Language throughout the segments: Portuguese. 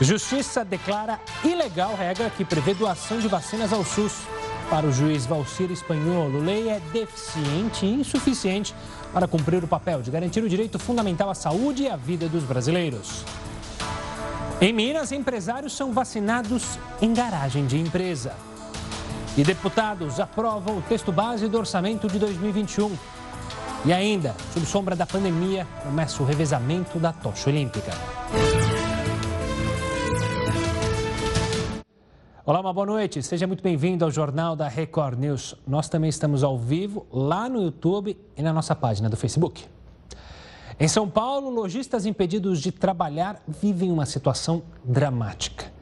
Justiça declara ilegal regra que prevê doação de vacinas ao SUS. Para o juiz Valcir Espanholo, lei é deficiente e insuficiente para cumprir o papel de garantir o direito fundamental à saúde e à vida dos brasileiros. Em Minas, empresários são vacinados em garagem de empresa. E deputados aprovam o texto base do orçamento de 2021. E ainda, sob sombra da pandemia, começa o revezamento da tocha olímpica. Olá, uma boa noite. Seja muito bem-vindo ao Jornal da Record News. Nós também estamos ao vivo lá no YouTube e na nossa página do Facebook. Em São Paulo, lojistas impedidos de trabalhar vivem uma situação dramática.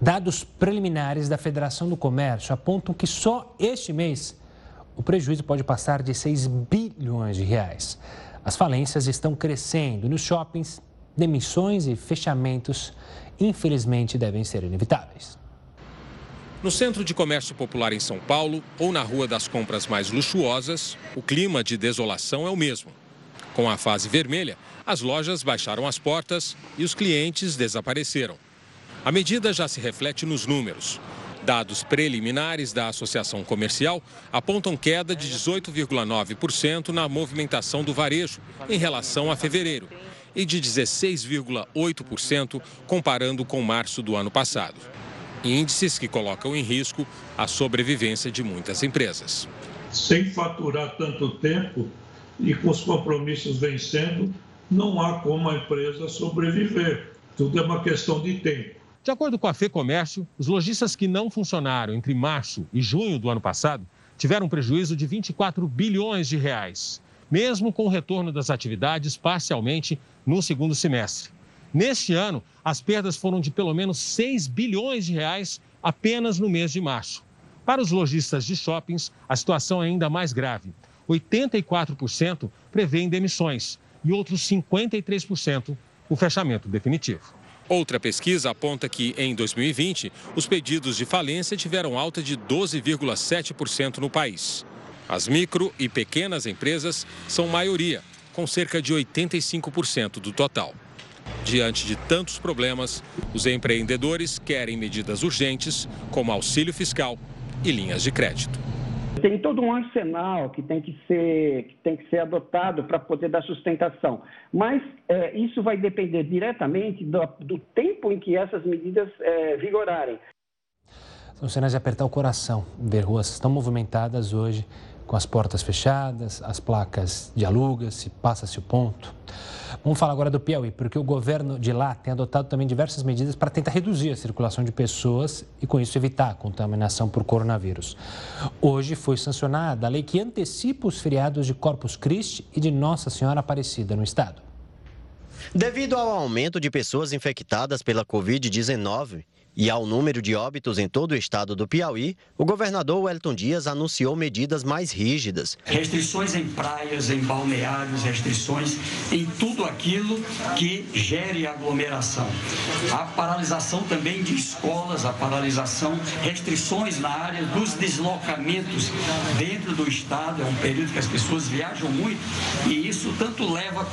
Dados preliminares da Federação do Comércio apontam que só este mês o prejuízo pode passar de 6 bilhões de reais. As falências estão crescendo nos shoppings, demissões e fechamentos, infelizmente, devem ser inevitáveis. No Centro de Comércio Popular em São Paulo ou na Rua das Compras mais luxuosas, o clima de desolação é o mesmo. Com a fase vermelha, as lojas baixaram as portas e os clientes desapareceram. A medida já se reflete nos números. Dados preliminares da Associação Comercial apontam queda de 18,9% na movimentação do varejo em relação a fevereiro e de 16,8% comparando com março do ano passado índices que colocam em risco a sobrevivência de muitas empresas. Sem faturar tanto tempo e com os compromissos vencendo, não há como a empresa sobreviver. Tudo é uma questão de tempo. De acordo com a FEComércio, os lojistas que não funcionaram entre março e junho do ano passado tiveram um prejuízo de 24 bilhões de reais, mesmo com o retorno das atividades parcialmente no segundo semestre. Neste ano, as perdas foram de pelo menos 6 bilhões de reais apenas no mês de março. Para os lojistas de shoppings, a situação é ainda mais grave. 84% prevêem demissões e outros 53% o fechamento definitivo. Outra pesquisa aponta que, em 2020, os pedidos de falência tiveram alta de 12,7% no país. As micro e pequenas empresas são maioria, com cerca de 85% do total. Diante de tantos problemas, os empreendedores querem medidas urgentes, como auxílio fiscal e linhas de crédito. Tem todo um arsenal que tem que ser, que tem que ser adotado para poder dar sustentação. Mas é, isso vai depender diretamente do, do, tempo em que essas medidas é, vigorarem. São cenas de apertar o coração ver ruas tão movimentadas hoje, com as portas fechadas, as placas de aluga-se, passa-se o ponto. Vamos falar agora do Piauí, porque o governo de lá tem adotado também diversas medidas para tentar reduzir a circulação de pessoas e, com isso, evitar a contaminação por coronavírus. Hoje foi sancionada a lei que antecipa os feriados de Corpus Christi e de Nossa Senhora Aparecida no estado. Devido ao aumento de pessoas infectadas pela Covid-19, e ao número de óbitos em todo o estado do Piauí, o governador Wellington Dias anunciou medidas mais rígidas. Restrições em praias, em balneários, restrições em tudo aquilo que gere aglomeração. A paralisação também de escolas, a paralisação, restrições na área dos deslocamentos dentro do estado. É um período que as pessoas viajam muito e isso tanto leva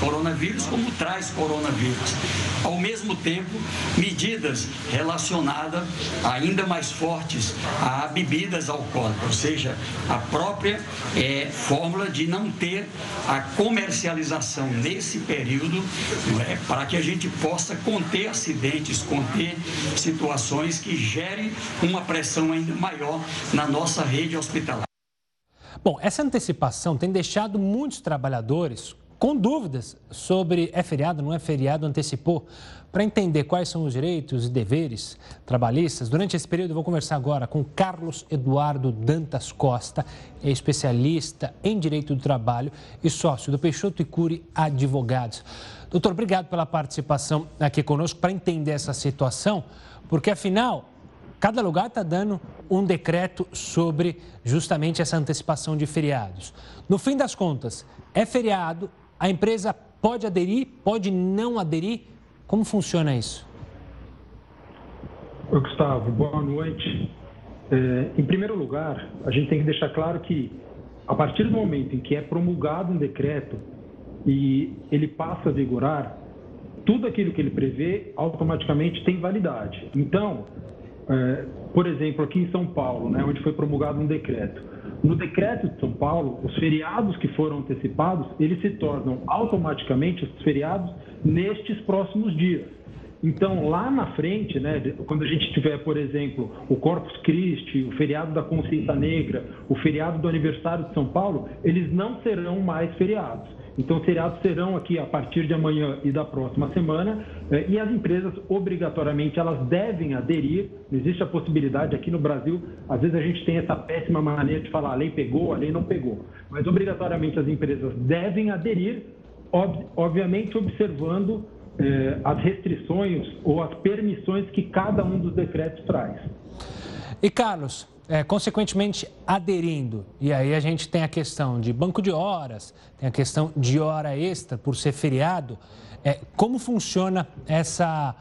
coronavírus como traz coronavírus. Ao mesmo tempo, medidas relacionada ainda mais fortes a bebidas alcoólicas, ou seja, a própria é, fórmula de não ter a comercialização nesse período é, para que a gente possa conter acidentes, conter situações que gerem uma pressão ainda maior na nossa rede hospitalar. Bom, essa antecipação tem deixado muitos trabalhadores com dúvidas sobre é feriado, não é feriado, antecipou. Para entender quais são os direitos e deveres trabalhistas, durante esse período eu vou conversar agora com Carlos Eduardo Dantas Costa, é especialista em direito do trabalho e sócio do Peixoto e Curi Advogados. Doutor, obrigado pela participação aqui conosco para entender essa situação, porque afinal cada lugar está dando um decreto sobre justamente essa antecipação de feriados. No fim das contas, é feriado, a empresa pode aderir, pode não aderir? Como funciona isso? Oi, Gustavo, boa noite. É, em primeiro lugar, a gente tem que deixar claro que, a partir do momento em que é promulgado um decreto e ele passa a vigorar, tudo aquilo que ele prevê automaticamente tem validade. Então, é, por exemplo, aqui em São Paulo, né, onde foi promulgado um decreto, no decreto de São Paulo, os feriados que foram antecipados, eles se tornam automaticamente os feriados nestes próximos dias. Então, lá na frente, né, quando a gente tiver, por exemplo, o Corpus Christi, o feriado da Consciência Negra, o feriado do aniversário de São Paulo, eles não serão mais feriados. Então, os feriados serão aqui a partir de amanhã e da próxima semana, eh, e as empresas, obrigatoriamente, elas devem aderir. Não existe a possibilidade aqui no Brasil, às vezes a gente tem essa péssima maneira de falar a lei pegou, a lei não pegou. Mas, obrigatoriamente, as empresas devem aderir, ob obviamente, observando eh, as restrições ou as permissões que cada um dos decretos traz. E, Carlos, é, consequentemente aderindo. E aí a gente tem a questão de banco de horas, tem a questão de hora extra por ser feriado. É, como funciona essa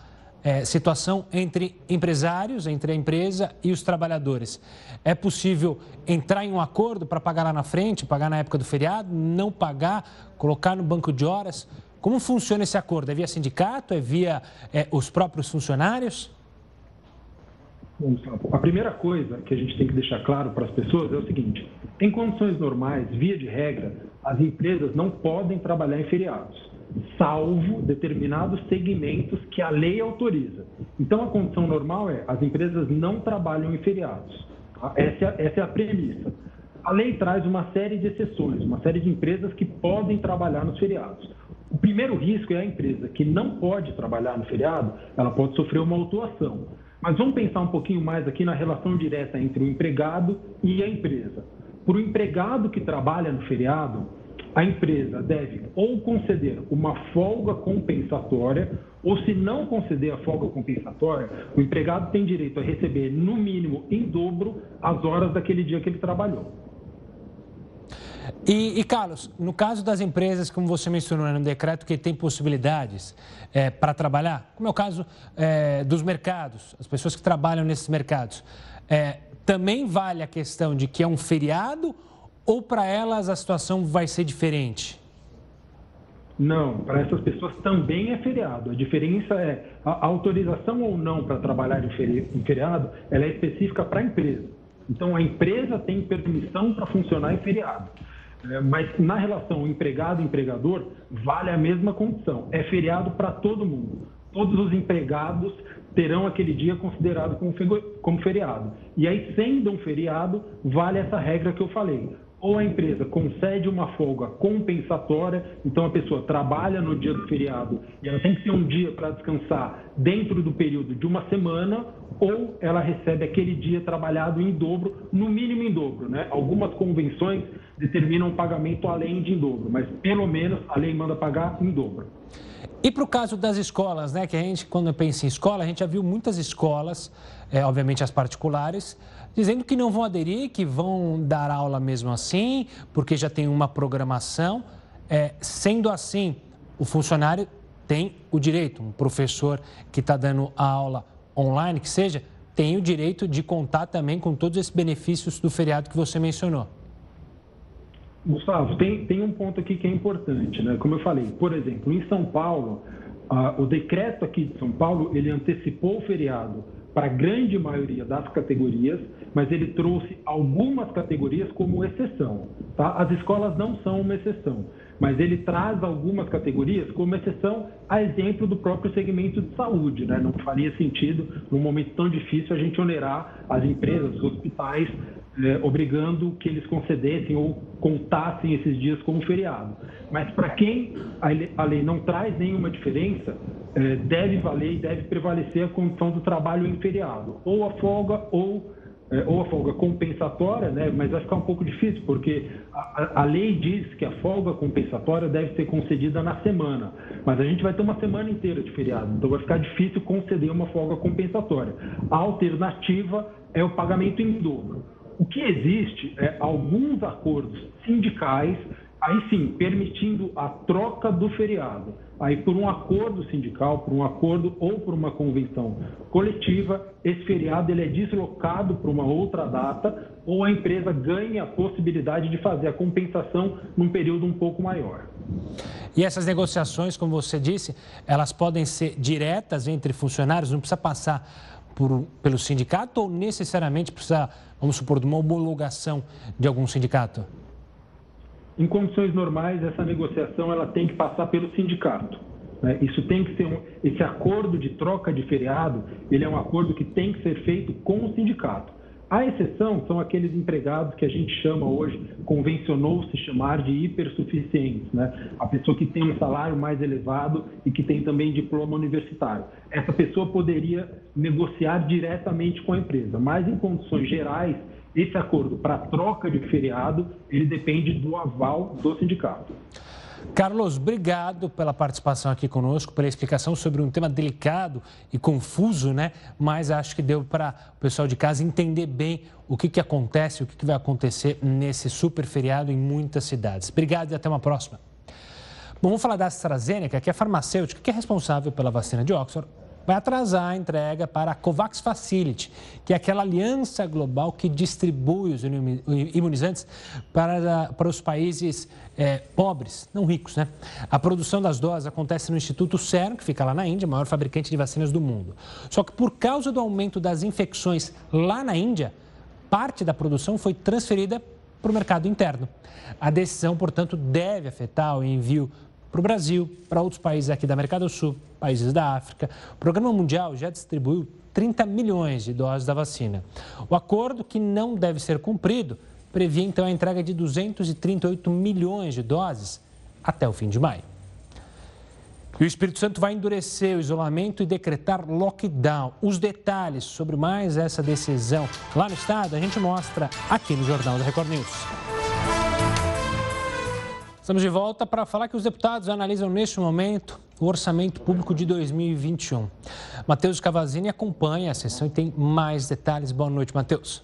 é, situação entre empresários, entre a empresa e os trabalhadores? É possível entrar em um acordo para pagar lá na frente, pagar na época do feriado, não pagar, colocar no banco de horas? Como funciona esse acordo? É via sindicato? É via é, os próprios funcionários? A primeira coisa que a gente tem que deixar claro para as pessoas é o seguinte: em condições normais, via de regra, as empresas não podem trabalhar em feriados, salvo determinados segmentos que a lei autoriza. Então, a condição normal é as empresas não trabalham em feriados. Essa, é, essa é a premissa. A lei traz uma série de exceções, uma série de empresas que podem trabalhar nos feriados. O primeiro risco é a empresa que não pode trabalhar no feriado, ela pode sofrer uma autuação. Mas vamos pensar um pouquinho mais aqui na relação direta entre o empregado e a empresa. Para o empregado que trabalha no feriado, a empresa deve ou conceder uma folga compensatória, ou se não conceder a folga compensatória, o empregado tem direito a receber, no mínimo, em dobro, as horas daquele dia que ele trabalhou. E, e, Carlos, no caso das empresas, como você mencionou né, no decreto, que tem possibilidades é, para trabalhar, como é o caso é, dos mercados, as pessoas que trabalham nesses mercados, é, também vale a questão de que é um feriado ou para elas a situação vai ser diferente? Não, para essas pessoas também é feriado. A diferença é a autorização ou não para trabalhar em feriado, ela é específica para a empresa. Então, a empresa tem permissão para funcionar em feriado. É, mas na relação empregado-empregador, vale a mesma condição. É feriado para todo mundo. Todos os empregados terão aquele dia considerado como feriado. E aí, sendo um feriado, vale essa regra que eu falei ou a empresa concede uma folga compensatória, então a pessoa trabalha no dia do feriado e ela tem que ter um dia para descansar dentro do período de uma semana, ou ela recebe aquele dia trabalhado em dobro, no mínimo em dobro. Né? Algumas convenções determinam pagamento além de em dobro, mas pelo menos a lei manda pagar em dobro. E para o caso das escolas, né? Que a gente, quando pensa em escola, a gente já viu muitas escolas, é, obviamente as particulares, dizendo que não vão aderir, que vão dar aula mesmo assim, porque já tem uma programação. É, sendo assim, o funcionário tem o direito, um professor que está dando aula online, que seja, tem o direito de contar também com todos esses benefícios do feriado que você mencionou. Gustavo, tem, tem um ponto aqui que é importante, né? Como eu falei, por exemplo, em São Paulo, o decreto aqui de São Paulo, ele antecipou o feriado para a grande maioria das categorias, mas ele trouxe algumas categorias como exceção. Tá? As escolas não são uma exceção, mas ele traz algumas categorias como exceção, a exemplo do próprio segmento de saúde. Né? Não faria sentido, num momento tão difícil, a gente onerar as empresas, os hospitais, é, obrigando que eles concedessem ou contassem esses dias como feriado. Mas para quem a lei não traz nenhuma diferença, é, deve valer e deve prevalecer a condição do trabalho em feriado, ou a folga ou é, ou a folga compensatória, né? mas vai ficar um pouco difícil, porque a, a, lei diz que a folga compensatória deve ser concedida na semana, mas a gente vai ter uma semana inteira de feriado, então vai ficar difícil conceder uma folga compensatória. A alternativa é o pagamento em dobro. O que existe é alguns acordos sindicais, aí sim, permitindo a troca do feriado. Aí, por um acordo sindical, por um acordo ou por uma convenção coletiva, esse feriado ele é deslocado para uma outra data ou a empresa ganha a possibilidade de fazer a compensação num período um pouco maior. E essas negociações, como você disse, elas podem ser diretas entre funcionários, não precisa passar por, pelo sindicato ou necessariamente precisa, vamos supor, de uma homologação de algum sindicato? Em condições normais, essa negociação ela tem que passar pelo sindicato. Né? Isso tem que ser um, esse acordo de troca de feriado, ele é um acordo que tem que ser feito com o sindicato. A exceção são aqueles empregados que a gente chama hoje, convencionou-se chamar de hipersuficientes, né? A pessoa que tem um salário mais elevado e que tem também diploma universitário. Essa pessoa poderia negociar diretamente com a empresa, mas em condições gerais, esse acordo para troca de feriado, ele depende do aval do sindicato. Carlos, obrigado pela participação aqui conosco, pela explicação sobre um tema delicado e confuso, né? Mas acho que deu para o pessoal de casa entender bem o que, que acontece, o que, que vai acontecer nesse super feriado em muitas cidades. Obrigado e até uma próxima. Bom, vamos falar da AstraZeneca, que é farmacêutica que é responsável pela vacina de Oxford vai atrasar a entrega para a COVAX Facility, que é aquela aliança global que distribui os imunizantes para, para os países é, pobres, não ricos. Né? A produção das doses acontece no Instituto Serum, que fica lá na Índia, maior fabricante de vacinas do mundo. Só que por causa do aumento das infecções lá na Índia, parte da produção foi transferida para o mercado interno. A decisão, portanto, deve afetar o envio para o Brasil, para outros países aqui da América do Sul, países da África. O Programa Mundial já distribuiu 30 milhões de doses da vacina. O acordo, que não deve ser cumprido, previa então a entrega de 238 milhões de doses até o fim de maio. E o Espírito Santo vai endurecer o isolamento e decretar lockdown. Os detalhes sobre mais essa decisão lá no estado a gente mostra aqui no Jornal da Record News. Estamos de volta para falar que os deputados analisam neste momento o orçamento público de 2021. Matheus Cavazini acompanha a sessão e tem mais detalhes. Boa noite, Matheus.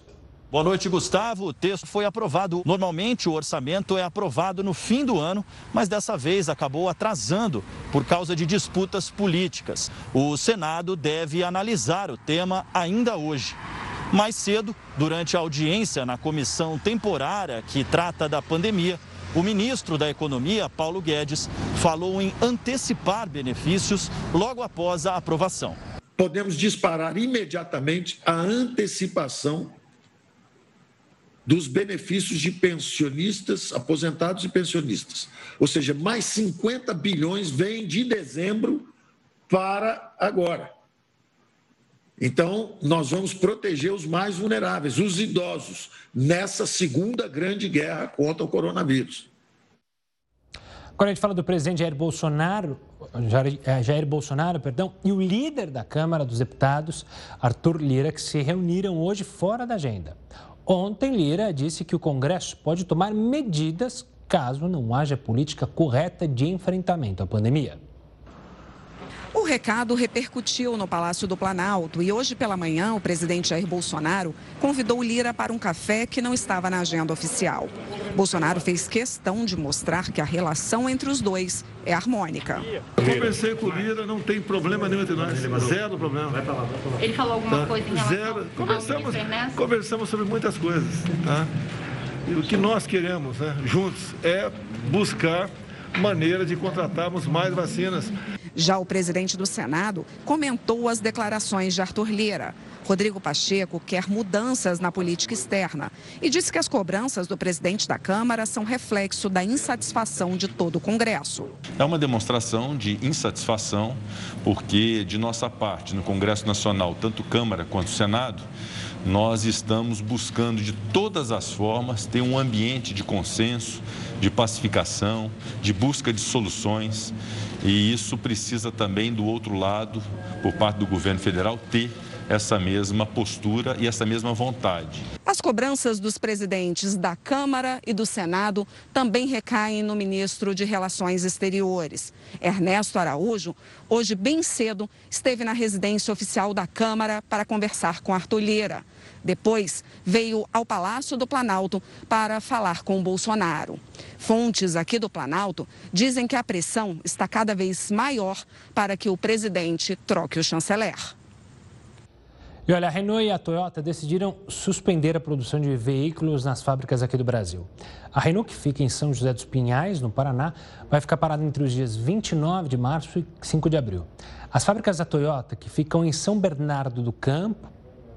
Boa noite, Gustavo. O texto foi aprovado. Normalmente o orçamento é aprovado no fim do ano, mas dessa vez acabou atrasando por causa de disputas políticas. O Senado deve analisar o tema ainda hoje. Mais cedo, durante a audiência na comissão temporária que trata da pandemia, o ministro da Economia, Paulo Guedes, falou em antecipar benefícios logo após a aprovação. Podemos disparar imediatamente a antecipação dos benefícios de pensionistas, aposentados e pensionistas. Ou seja, mais 50 bilhões vêm de dezembro para agora. Então, nós vamos proteger os mais vulneráveis, os idosos, nessa segunda grande guerra contra o coronavírus. Quando a gente fala do presidente Jair Bolsonaro, Jair, é, Jair Bolsonaro, perdão, e o líder da Câmara dos Deputados, Arthur Lira, que se reuniram hoje fora da agenda. Ontem, Lira disse que o Congresso pode tomar medidas caso não haja política correta de enfrentamento à pandemia. O recado repercutiu no Palácio do Planalto e hoje pela manhã o presidente Jair Bolsonaro convidou Lira para um café que não estava na agenda oficial. Bolsonaro fez questão de mostrar que a relação entre os dois é harmônica. Eu conversei com o Lira, não tem problema nenhum entre nós, zero problema. Ele falou alguma coisa em relação zero. Conversamos, conversamos sobre muitas coisas. Tá? E o que nós queremos né, juntos é buscar maneira de contratarmos mais vacinas. Já o presidente do Senado comentou as declarações de Arthur Lira. Rodrigo Pacheco quer mudanças na política externa e disse que as cobranças do presidente da Câmara são reflexo da insatisfação de todo o Congresso. É uma demonstração de insatisfação, porque de nossa parte, no Congresso Nacional, tanto Câmara quanto Senado, nós estamos buscando de todas as formas ter um ambiente de consenso, de pacificação, de busca de soluções. E isso precisa também, do outro lado, por parte do governo federal, ter essa mesma postura e essa mesma vontade. As cobranças dos presidentes da Câmara e do Senado também recaem no ministro de Relações Exteriores. Ernesto Araújo, hoje bem cedo, esteve na residência oficial da Câmara para conversar com Arthur Lira. Depois, veio ao Palácio do Planalto para falar com Bolsonaro. Fontes aqui do Planalto dizem que a pressão está cada vez maior para que o presidente troque o chanceler. E olha, a Renault e a Toyota decidiram suspender a produção de veículos nas fábricas aqui do Brasil. A Renault, que fica em São José dos Pinhais, no Paraná, vai ficar parada entre os dias 29 de março e 5 de abril. As fábricas da Toyota, que ficam em São Bernardo do Campo,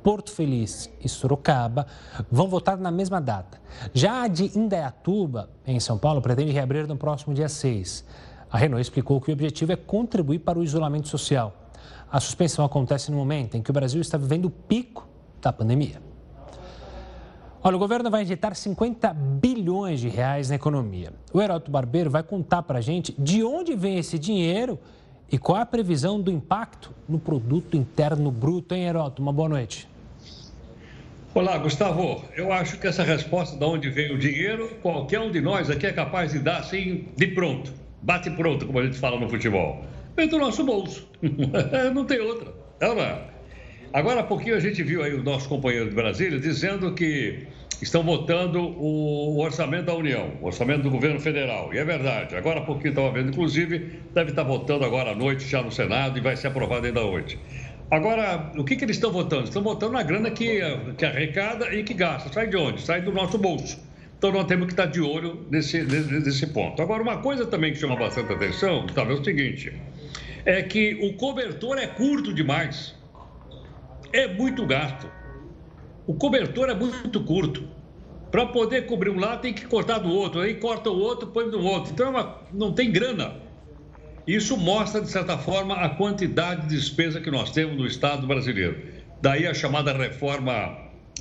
Porto Feliz e Sorocaba vão votar na mesma data. Já a de Indaiatuba, em São Paulo, pretende reabrir no próximo dia 6. A Renault explicou que o objetivo é contribuir para o isolamento social. A suspensão acontece no momento em que o Brasil está vivendo o pico da pandemia. Olha, o governo vai injetar 50 bilhões de reais na economia. O Heroto Barbeiro vai contar para a gente de onde vem esse dinheiro e qual a previsão do impacto no produto interno bruto, hein, Heroto? Uma boa noite. Olá, Gustavo. Eu acho que essa resposta de onde vem o dinheiro, qualquer um de nós aqui é capaz de dar assim de pronto. Bate pronto, como a gente fala no futebol. Vem do nosso bolso. não tem outra. É não é? Agora há pouquinho a gente viu aí o nosso companheiro de Brasília dizendo que estão votando o orçamento da União, o orçamento do governo federal. E é verdade. Agora há pouquinho estava vendo, inclusive, deve estar votando agora à noite já no Senado e vai ser aprovado ainda hoje. Agora, o que, que eles estão votando? Estão votando na grana que, que arrecada e que gasta. Sai de onde? Sai do nosso bolso. Então, nós temos que estar de olho nesse, nesse ponto. Agora, uma coisa também que chama bastante atenção, Gustavo, é o seguinte: é que o cobertor é curto demais. É muito gasto. O cobertor é muito curto. Para poder cobrir um lado, tem que cortar do outro. Aí corta o outro, põe no outro. Então, é uma, não tem grana isso mostra, de certa forma, a quantidade de despesa que nós temos no Estado brasileiro. Daí a chamada reforma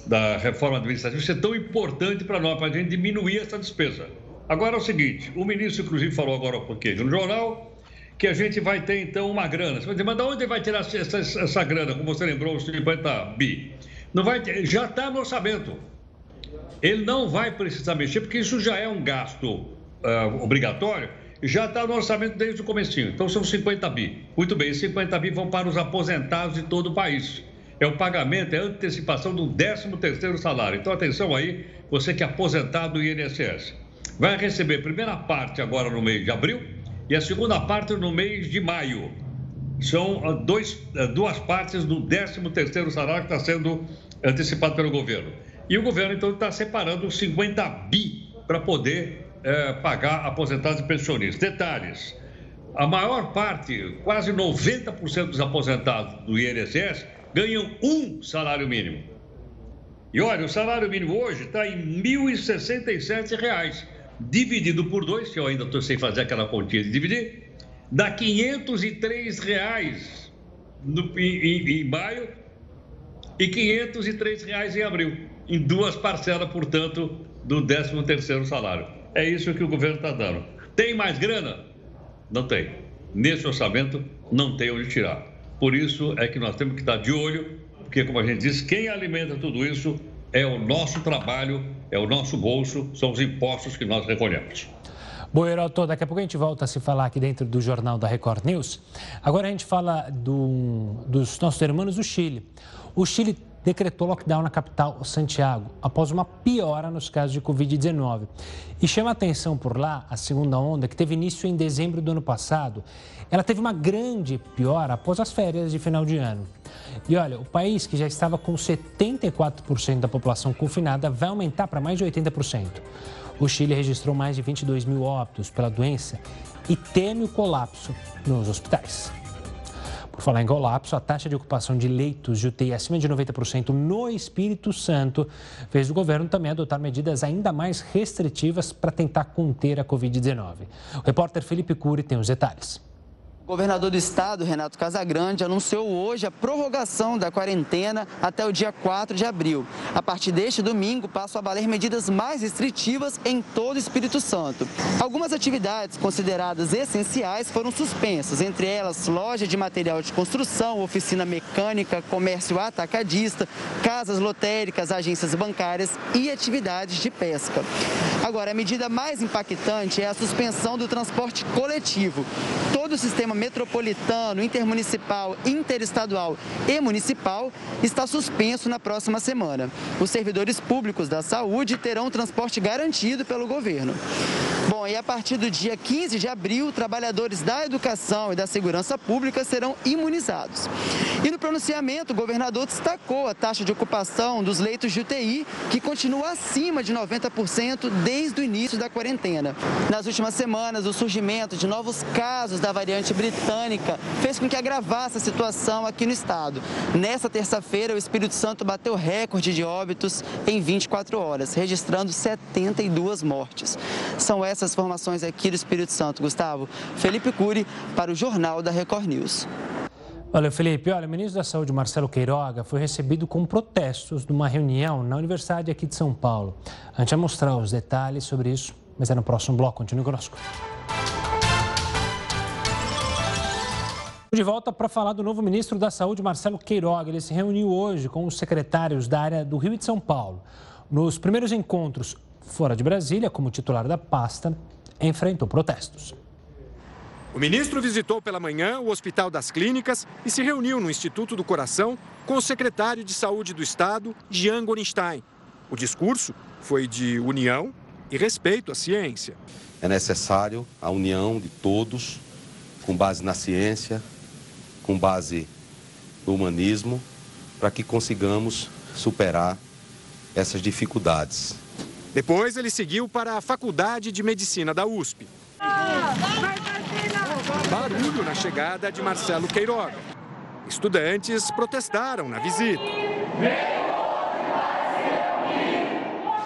da reforma administrativa ser tão importante para nós, para a gente diminuir essa despesa. Agora é o seguinte, o ministro, inclusive, falou agora um pouquinho no jornal que a gente vai ter, então, uma grana. Você vai dizer, mas de onde vai tirar essa, essa grana, como você lembrou, os 50 bi? Não vai ter, já está no orçamento. Ele não vai precisar mexer, porque isso já é um gasto uh, obrigatório já está no orçamento desde o comecinho. Então são 50 bi. Muito bem, 50 bi vão para os aposentados de todo o país. É o pagamento, é a antecipação do 13º salário. Então atenção aí, você que é aposentado do INSS. Vai receber primeira parte agora no mês de abril e a segunda parte no mês de maio. São ah, dois, ah, duas partes do 13º salário que está sendo antecipado pelo governo. E o governo, então, está separando 50 bi para poder é, pagar aposentados e pensionistas. Detalhes: a maior parte, quase 90% dos aposentados do INSS, ganham um salário mínimo. E olha, o salário mínimo hoje está em R$ 1.067, dividido por dois, que eu ainda estou sem fazer aquela continha de dividir, dá 503 reais no, em, em maio e 503 reais em abril, em duas parcelas, portanto, do 13 terceiro salário. É isso que o governo está dando. Tem mais grana? Não tem. Nesse orçamento, não tem onde tirar. Por isso é que nós temos que estar de olho, porque, como a gente diz, quem alimenta tudo isso é o nosso trabalho, é o nosso bolso, são os impostos que nós recolhemos. Bom, Heroto, daqui a pouco a gente volta a se falar aqui dentro do Jornal da Record News. Agora a gente fala do, dos nossos irmãos do Chile. O Chile decretou lockdown na capital, Santiago, após uma piora nos casos de Covid-19. E chama atenção por lá a segunda onda, que teve início em dezembro do ano passado. Ela teve uma grande piora após as férias de final de ano. E olha, o país que já estava com 74% da população confinada vai aumentar para mais de 80%. O Chile registrou mais de 22 mil óbitos pela doença e teme o colapso nos hospitais. Por falar em colapso, a taxa de ocupação de leitos de UTI acima de 90% no Espírito Santo fez o governo também adotar medidas ainda mais restritivas para tentar conter a Covid-19. O repórter Felipe Cury tem os detalhes. Governador do estado, Renato Casagrande, anunciou hoje a prorrogação da quarentena até o dia 4 de abril. A partir deste domingo, passam a valer medidas mais restritivas em todo o Espírito Santo. Algumas atividades consideradas essenciais foram suspensas, entre elas loja de material de construção, oficina mecânica, comércio atacadista, casas lotéricas, agências bancárias e atividades de pesca. Agora, a medida mais impactante é a suspensão do transporte coletivo. Todo o sistema metropolitano, intermunicipal, interestadual e municipal está suspenso na próxima semana. Os servidores públicos da saúde terão transporte garantido pelo governo. Bom, e a partir do dia 15 de abril, trabalhadores da educação e da segurança pública serão imunizados. E no pronunciamento, o governador destacou a taxa de ocupação dos leitos de UTI, que continua acima de 90% desde o início da quarentena. Nas últimas semanas, o surgimento de novos casos da variante britânica fez com que agravasse a situação aqui no estado. Nessa terça-feira, o Espírito Santo bateu recorde de óbitos em 24 horas, registrando 72 mortes. São essas formações aqui do Espírito Santo, Gustavo. Felipe Cury, para o Jornal da Record News. Olha, Felipe, olha, o ministro da Saúde, Marcelo Queiroga, foi recebido com protestos numa reunião na Universidade aqui de São Paulo. A gente vai mostrar os detalhes sobre isso, mas é no próximo bloco. Continue conosco. De volta para falar do novo ministro da Saúde, Marcelo Queiroga. Ele se reuniu hoje com os secretários da área do Rio e de São Paulo. Nos primeiros encontros fora de Brasília, como titular da pasta, enfrentou protestos. O ministro visitou pela manhã o Hospital das Clínicas e se reuniu no Instituto do Coração com o secretário de Saúde do Estado, Jean Gorenstein. O discurso foi de união e respeito à ciência. É necessário a união de todos, com base na ciência, com base no humanismo, para que consigamos superar essas dificuldades. Depois ele seguiu para a Faculdade de Medicina da USP. Barulho na chegada de Marcelo Queiroga. Estudantes protestaram na visita.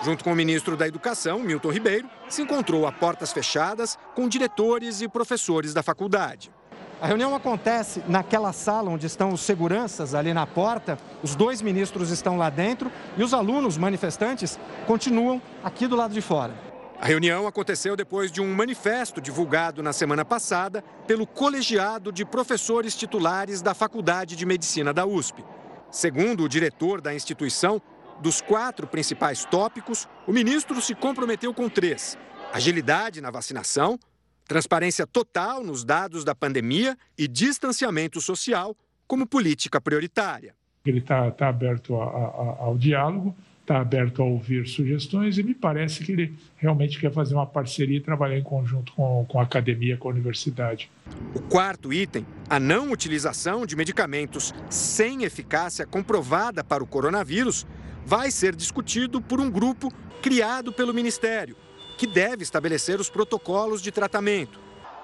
Junto com o ministro da Educação, Milton Ribeiro, se encontrou a portas fechadas com diretores e professores da faculdade. A reunião acontece naquela sala onde estão os seguranças ali na porta. Os dois ministros estão lá dentro e os alunos manifestantes continuam aqui do lado de fora. A reunião aconteceu depois de um manifesto divulgado na semana passada pelo colegiado de professores titulares da Faculdade de Medicina da USP. Segundo o diretor da instituição, dos quatro principais tópicos, o ministro se comprometeu com três: agilidade na vacinação, transparência total nos dados da pandemia e distanciamento social como política prioritária. Ele está tá aberto a, a, ao diálogo, está aberto a ouvir sugestões e me parece que ele realmente quer fazer uma parceria e trabalhar em conjunto com, com a academia, com a universidade. O quarto item, a não utilização de medicamentos sem eficácia comprovada para o coronavírus, vai ser discutido por um grupo criado pelo Ministério que deve estabelecer os protocolos de tratamento.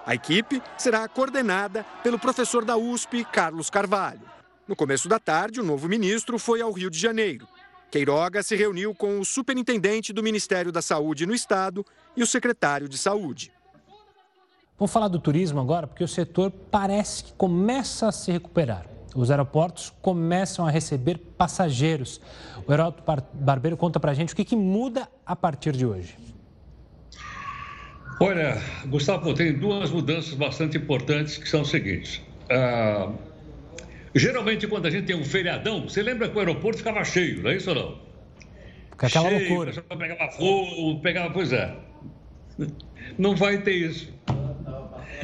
A equipe será coordenada pelo professor da USP, Carlos Carvalho. No começo da tarde, o novo ministro foi ao Rio de Janeiro. Queiroga se reuniu com o superintendente do Ministério da Saúde no estado e o secretário de Saúde. Vamos falar do turismo agora, porque o setor parece que começa a se recuperar. Os aeroportos começam a receber passageiros. O Heraldo Barbeiro conta pra gente o que, que muda a partir de hoje. Olha, Gustavo, tem duas mudanças bastante importantes que são as seguintes. Ah, geralmente, quando a gente tem um feriadão, você lembra que o aeroporto ficava cheio, não é isso ou não? Fica aquela cheio, loucura. O pegava fogo, pegava. Pois é. Não vai ter isso.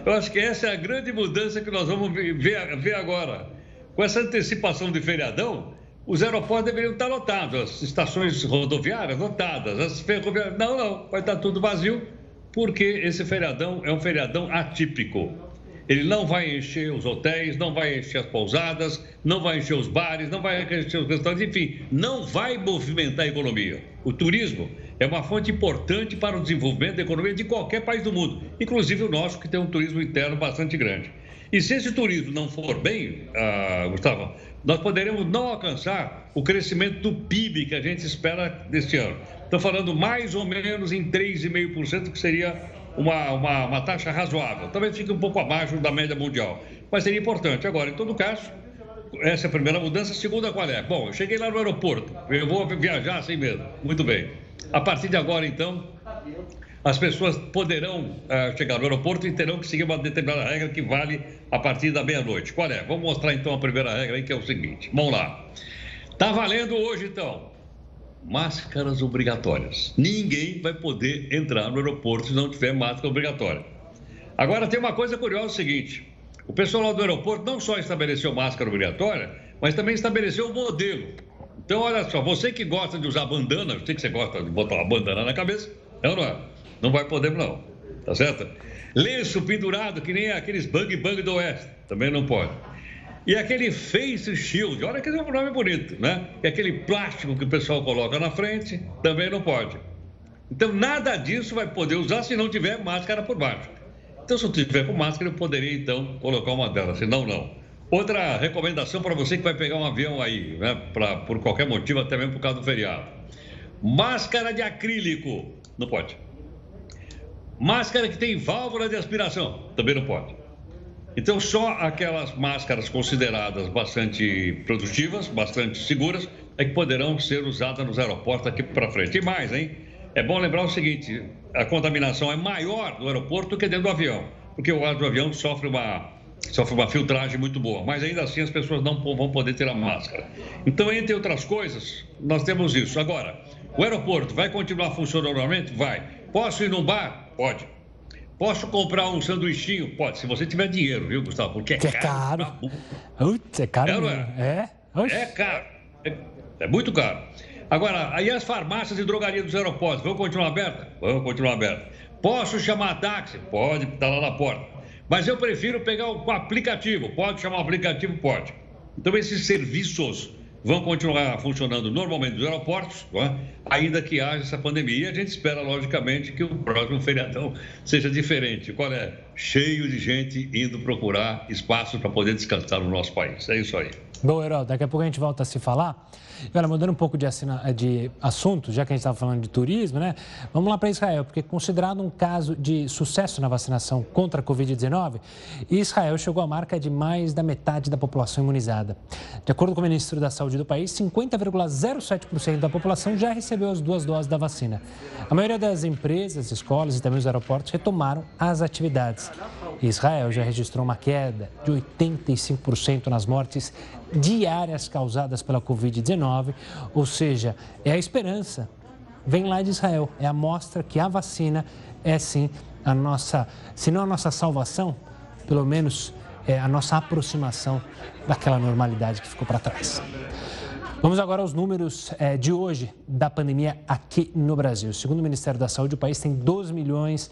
Eu acho que essa é a grande mudança que nós vamos ver, ver agora. Com essa antecipação de feriadão, os aeroportos deveriam estar lotados, as estações rodoviárias lotadas, as ferroviárias. Não, não, vai estar tudo vazio porque esse feriadão é um feriadão atípico. Ele não vai encher os hotéis, não vai encher as pousadas, não vai encher os bares, não vai encher os restaurantes, enfim, não vai movimentar a economia. O turismo é uma fonte importante para o desenvolvimento da economia de qualquer país do mundo, inclusive o nosso, que tem um turismo interno bastante grande. E se esse turismo não for bem, ah, Gustavo, nós poderemos não alcançar o crescimento do PIB que a gente espera deste ano. Estou falando mais ou menos em 3,5%, que seria uma, uma, uma, taxa razoável. Talvez fique um pouco abaixo da média mundial, mas seria importante. Agora, em todo caso, essa é a primeira mudança. A segunda, qual é? Bom, eu cheguei lá no aeroporto, eu vou viajar assim mesmo. Muito bem. A partir de agora, então, as pessoas poderão uh, chegar no aeroporto e terão que seguir uma determinada regra que vale a partir da meia-noite. Qual é? Vamos mostrar então a primeira regra aí, que é o seguinte. Vamos lá. Está valendo hoje, então máscaras obrigatórias. Ninguém vai poder entrar no aeroporto se não tiver máscara obrigatória. Agora tem uma coisa curiosa é o seguinte: o pessoal do aeroporto não só estabeleceu máscara obrigatória, mas também estabeleceu o modelo. Então, olha só, você que gosta de usar bandana, eu sei que você gosta de botar uma bandana na cabeça, não, não é? Não vai poder, não. tá certo? Lenço pendurado, que nem aqueles bang bang do oeste, também não pode. E aquele face shield, olha que nome bonito, né? E aquele plástico que o pessoal coloca na frente, também não pode. Então, nada disso vai poder usar se não tiver máscara por baixo. Então, se eu tiver com máscara, eu poderia, então, colocar uma delas, senão, não. Outra recomendação para você que vai pegar um avião aí, né? Pra, por qualquer motivo, até mesmo por causa do feriado. Máscara de acrílico, não pode. Máscara que tem válvula de aspiração, também não pode. Então, só aquelas máscaras consideradas bastante produtivas, bastante seguras, é que poderão ser usadas nos aeroportos aqui para frente. E mais, hein? É bom lembrar o seguinte: a contaminação é maior no aeroporto do que dentro do avião, porque o ar do avião sofre uma, sofre uma filtragem muito boa, mas ainda assim as pessoas não vão poder ter a máscara. Então, entre outras coisas, nós temos isso. Agora, o aeroporto vai continuar funcionando normalmente? Vai. Posso ir num bar? Pode. Posso comprar um sanduichinho? Pode, se você tiver dinheiro, viu, Gustavo? Porque é, que é caro. caro. Putz, é caro. É, é? É, é caro. É, é, muito caro. Agora, aí as farmácias e drogarias dos aeroportos vão continuar abertas? Vão continuar abertas. Posso chamar táxi? Pode, está lá na porta. Mas eu prefiro pegar o aplicativo. Pode chamar o aplicativo? Pode. Então, esses serviços vão continuar funcionando normalmente nos aeroportos, é? ainda que haja essa pandemia. A gente espera, logicamente, que o próximo feriadão seja diferente. Qual é? Cheio de gente indo procurar espaço para poder descansar no nosso país. É isso aí. Bom, Herói, daqui a pouco a gente volta a se falar. Olha, mudando um pouco de, assina, de assunto, já que a gente estava falando de turismo, né? Vamos lá para Israel, porque considerado um caso de sucesso na vacinação contra a Covid-19, Israel chegou à marca de mais da metade da população imunizada. De acordo com o ministro da Saúde do país, 50,07% da população já recebeu as duas doses da vacina. A maioria das empresas, escolas e também os aeroportos retomaram as atividades. Israel já registrou uma queda de 85% nas mortes diárias causadas pela Covid-19, ou seja, é a esperança. Vem lá de Israel, é a mostra que a vacina é sim a nossa, se não a nossa salvação, pelo menos é a nossa aproximação daquela normalidade que ficou para trás. Vamos agora aos números é, de hoje da pandemia aqui no Brasil. Segundo o Ministério da Saúde, o país tem 12 milhões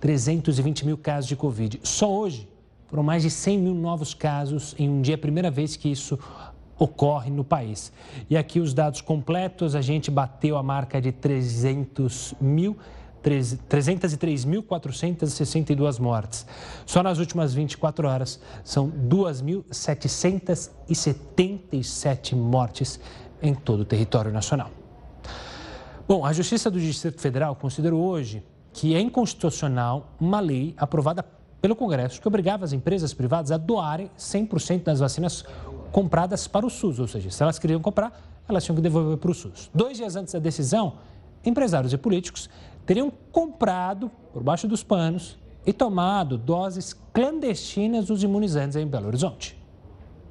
320 mil casos de Covid. Só hoje, foram mais de 100 mil novos casos em um dia, primeira vez que isso ocorre no país. E aqui os dados completos, a gente bateu a marca de 300 mil 303.462 mortes. Só nas últimas 24 horas são 2.777 mortes em todo o território nacional. Bom, a Justiça do Distrito Federal considerou hoje que é inconstitucional uma lei aprovada pelo Congresso que obrigava as empresas privadas a doarem 100% das vacinas compradas para o SUS, ou seja, se elas queriam comprar, elas tinham que devolver para o SUS. Dois dias antes da decisão, empresários e políticos teriam comprado, por baixo dos panos, e tomado doses clandestinas dos imunizantes em Belo Horizonte.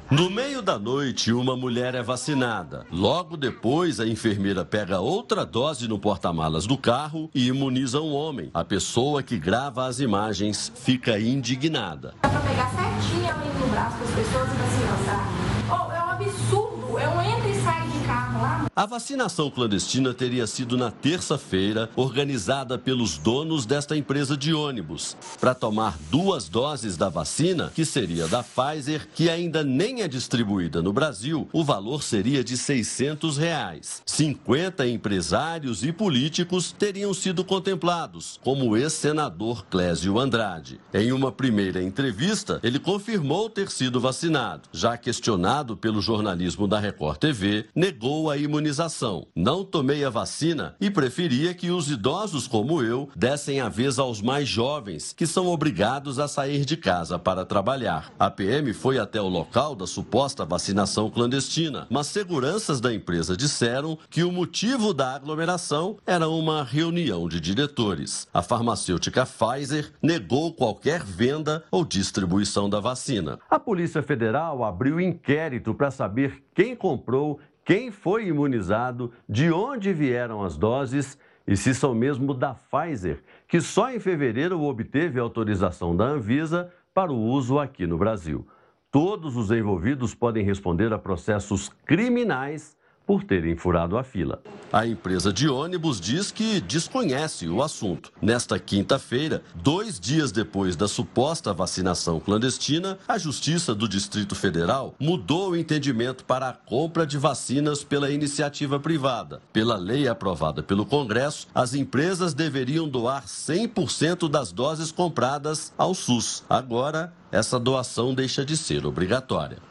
No meio da noite, uma mulher é vacinada. Logo depois, a enfermeira pega outra dose no porta-malas do carro e imuniza um homem. A pessoa que grava as imagens fica indignada. Dá pra pegar certinho ali no braço das pessoas e vacinar, oh, é um absurdo, é um entra e sai de carro lá. A vacinação clandestina teria sido na terça-feira, organizada pelos donos desta empresa de ônibus, para tomar duas doses da vacina, que seria da Pfizer, que ainda nem é distribuída no Brasil, o valor seria de 600 reais. 50 empresários e políticos teriam sido contemplados, como o ex-senador Clésio Andrade. Em uma primeira entrevista, ele confirmou ter sido vacinado. Já questionado pelo jornalismo da Record TV, negou a imunização imunização. Não tomei a vacina e preferia que os idosos como eu dessem a vez aos mais jovens, que são obrigados a sair de casa para trabalhar. A PM foi até o local da suposta vacinação clandestina, mas seguranças da empresa disseram que o motivo da aglomeração era uma reunião de diretores. A farmacêutica Pfizer negou qualquer venda ou distribuição da vacina. A Polícia Federal abriu inquérito para saber quem comprou quem foi imunizado, de onde vieram as doses e se são mesmo da Pfizer, que só em fevereiro obteve autorização da Anvisa para o uso aqui no Brasil. Todos os envolvidos podem responder a processos criminais por terem furado a fila. A empresa de ônibus diz que desconhece o assunto. Nesta quinta-feira, dois dias depois da suposta vacinação clandestina, a Justiça do Distrito Federal mudou o entendimento para a compra de vacinas pela iniciativa privada. Pela lei aprovada pelo Congresso, as empresas deveriam doar 100% das doses compradas ao SUS. Agora, essa doação deixa de ser obrigatória.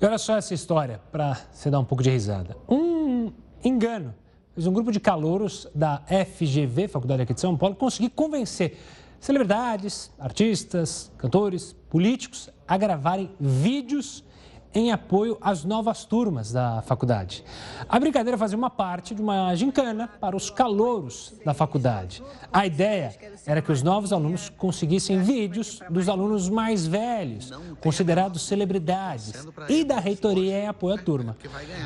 E olha só essa história, para você dar um pouco de risada. Um engano fez um grupo de calouros da FGV, Faculdade aqui de São Paulo, conseguir convencer celebridades, artistas, cantores, políticos a gravarem vídeos em apoio às novas turmas da faculdade. A brincadeira fazia uma parte de uma gincana para os calouros da faculdade. A ideia era que os novos alunos conseguissem vídeos dos alunos mais velhos, considerados celebridades, e da reitoria em apoio à turma.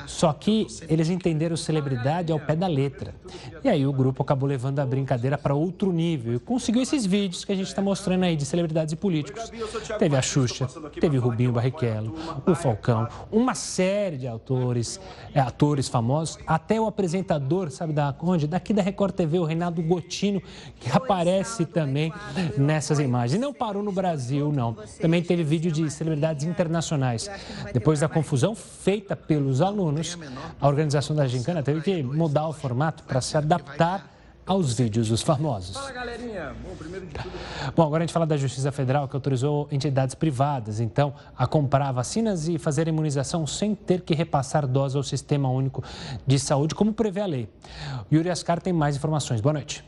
Só que eles entenderam celebridade ao pé da letra. E aí o grupo acabou levando a brincadeira para outro nível e conseguiu esses vídeos que a gente está mostrando aí de celebridades e políticos. Teve a Xuxa, teve Rubinho Barrichello, o Falcão Falcão, uma série de autores, é, atores famosos, até o apresentador, sabe da onde? Daqui da Record TV, o Reinaldo Gotino, que aparece também nessas imagens. E não parou no Brasil, não. Também teve vídeo de celebridades internacionais. Depois da confusão feita pelos alunos, a organização da Gincana teve que mudar o formato para se adaptar aos vídeos dos famosos. Fala, galerinha. Bom, primeiro de tudo... Bom, agora a gente fala da Justiça Federal, que autorizou entidades privadas, então, a comprar vacinas e fazer imunização sem ter que repassar dose ao Sistema Único de Saúde, como prevê a lei. Yuri Ascar tem mais informações. Boa noite.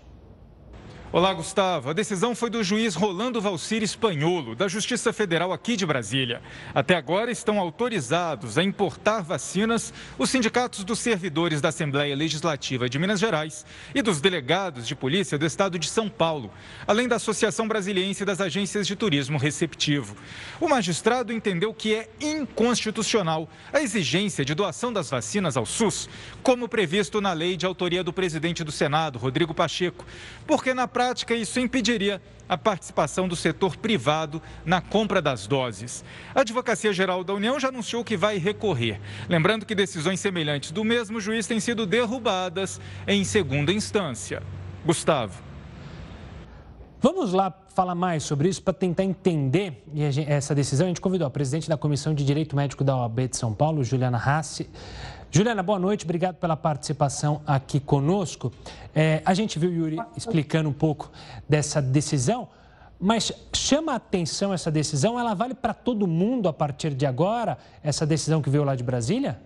Olá, Gustavo. A decisão foi do juiz Rolando Valcir Espanholo, da Justiça Federal aqui de Brasília. Até agora estão autorizados a importar vacinas os sindicatos dos servidores da Assembleia Legislativa de Minas Gerais e dos delegados de polícia do estado de São Paulo, além da Associação Brasiliense das Agências de Turismo Receptivo. O magistrado entendeu que é inconstitucional a exigência de doação das vacinas ao SUS, como previsto na lei de autoria do presidente do Senado, Rodrigo Pacheco, porque na prática prática, isso impediria a participação do setor privado na compra das doses. A Advocacia Geral da União já anunciou que vai recorrer. Lembrando que decisões semelhantes do mesmo juiz têm sido derrubadas em segunda instância. Gustavo. Vamos lá falar mais sobre isso para tentar entender essa decisão. A gente convidou a presidente da Comissão de Direito Médico da OAB de São Paulo, Juliana Rassi. Juliana, boa noite, obrigado pela participação aqui conosco. É, a gente viu Yuri explicando um pouco dessa decisão, mas chama a atenção essa decisão, ela vale para todo mundo a partir de agora, essa decisão que veio lá de Brasília?